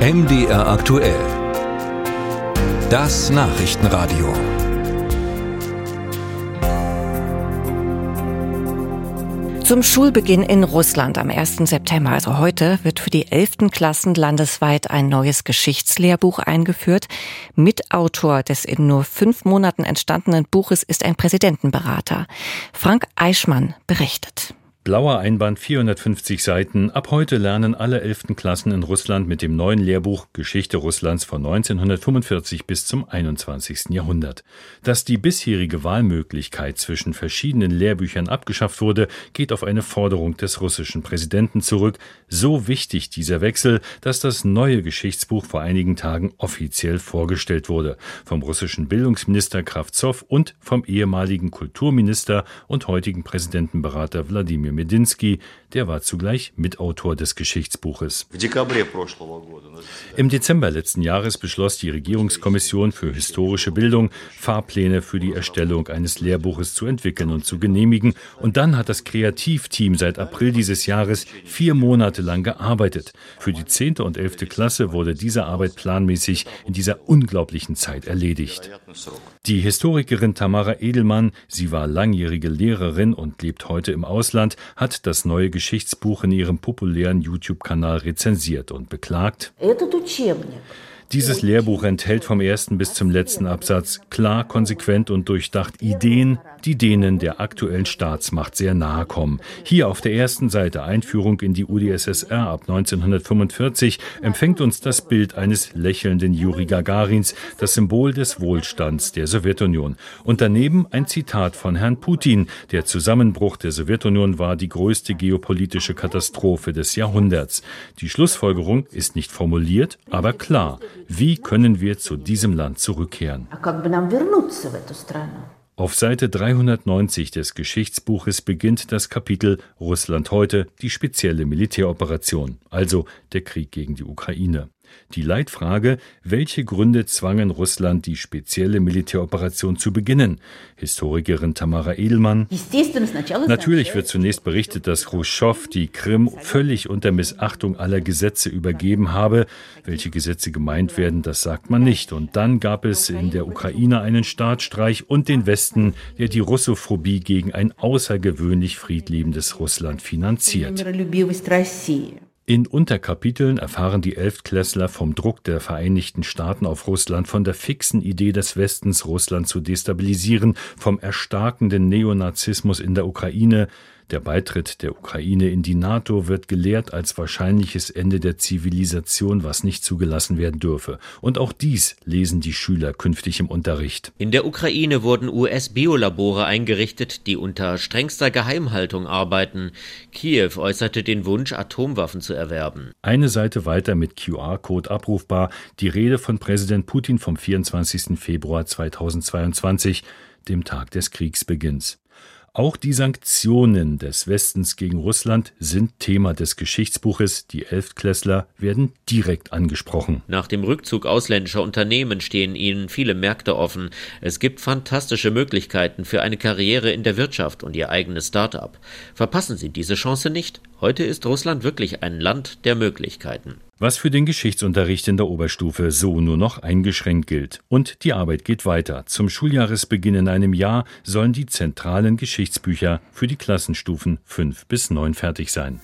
MDR aktuell. Das Nachrichtenradio. Zum Schulbeginn in Russland am 1. September, also heute, wird für die 11. Klassen landesweit ein neues Geschichtslehrbuch eingeführt. Mitautor des in nur fünf Monaten entstandenen Buches ist ein Präsidentenberater. Frank Eichmann berichtet. Blauer Einband, 450 Seiten. Ab heute lernen alle 11. Klassen in Russland mit dem neuen Lehrbuch Geschichte Russlands von 1945 bis zum 21. Jahrhundert. Dass die bisherige Wahlmöglichkeit zwischen verschiedenen Lehrbüchern abgeschafft wurde, geht auf eine Forderung des russischen Präsidenten zurück. So wichtig dieser Wechsel, dass das neue Geschichtsbuch vor einigen Tagen offiziell vorgestellt wurde. Vom russischen Bildungsminister Kravtsov und vom ehemaligen Kulturminister und heutigen Präsidentenberater Wladimir Wladimir Medinsky, der war zugleich Mitautor des Geschichtsbuches. Im Dezember letzten Jahres beschloss die Regierungskommission für historische Bildung, Fahrpläne für die Erstellung eines Lehrbuches zu entwickeln und zu genehmigen. Und dann hat das Kreativteam seit April dieses Jahres vier Monate lang gearbeitet. Für die 10. und 11. Klasse wurde diese Arbeit planmäßig in dieser unglaublichen Zeit erledigt. Die Historikerin Tamara Edelmann, sie war langjährige Lehrerin und lebt heute im Ausland, hat das neue Geschichtsbuch in ihrem populären YouTube-Kanal rezensiert und beklagt. Dieses Lehrbuch enthält vom ersten bis zum letzten Absatz klar, konsequent und durchdacht Ideen, die denen der aktuellen Staatsmacht sehr nahe kommen. Hier auf der ersten Seite Einführung in die UdSSR ab 1945 empfängt uns das Bild eines lächelnden Juri Gagarins, das Symbol des Wohlstands der Sowjetunion. Und daneben ein Zitat von Herrn Putin. Der Zusammenbruch der Sowjetunion war die größte geopolitische Katastrophe des Jahrhunderts. Die Schlussfolgerung ist nicht formuliert, aber klar. Wie können wir zu diesem Land zurückkehren? Auf Seite 390 des Geschichtsbuches beginnt das Kapitel Russland heute, die spezielle Militäroperation, also der Krieg gegen die Ukraine. Die Leitfrage, welche Gründe zwangen Russland, die spezielle Militäroperation zu beginnen? Historikerin Tamara Edelmann. Natürlich wird zunächst berichtet, dass Khrushchev die Krim völlig unter Missachtung aller Gesetze übergeben habe. Welche Gesetze gemeint werden, das sagt man nicht. Und dann gab es in der Ukraine einen Staatsstreich und den Westen, der die Russophobie gegen ein außergewöhnlich friedliebendes Russland finanziert. In Unterkapiteln erfahren die Elftklässler vom Druck der Vereinigten Staaten auf Russland, von der fixen Idee des Westens, Russland zu destabilisieren, vom erstarkenden Neonazismus in der Ukraine, der Beitritt der Ukraine in die NATO wird gelehrt als wahrscheinliches Ende der Zivilisation, was nicht zugelassen werden dürfe. Und auch dies lesen die Schüler künftig im Unterricht. In der Ukraine wurden US-Biolabore eingerichtet, die unter strengster Geheimhaltung arbeiten. Kiew äußerte den Wunsch, Atomwaffen zu erwerben. Eine Seite weiter mit QR-Code abrufbar, die Rede von Präsident Putin vom 24. Februar 2022, dem Tag des Kriegsbeginns. Auch die Sanktionen des Westens gegen Russland sind Thema des Geschichtsbuches. Die Elftklässler werden direkt angesprochen. Nach dem Rückzug ausländischer Unternehmen stehen ihnen viele Märkte offen. Es gibt fantastische Möglichkeiten für eine Karriere in der Wirtschaft und ihr eigenes Start-up. Verpassen Sie diese Chance nicht. Heute ist Russland wirklich ein Land der Möglichkeiten was für den Geschichtsunterricht in der Oberstufe so nur noch eingeschränkt gilt. Und die Arbeit geht weiter. Zum Schuljahresbeginn in einem Jahr sollen die zentralen Geschichtsbücher für die Klassenstufen 5 bis 9 fertig sein.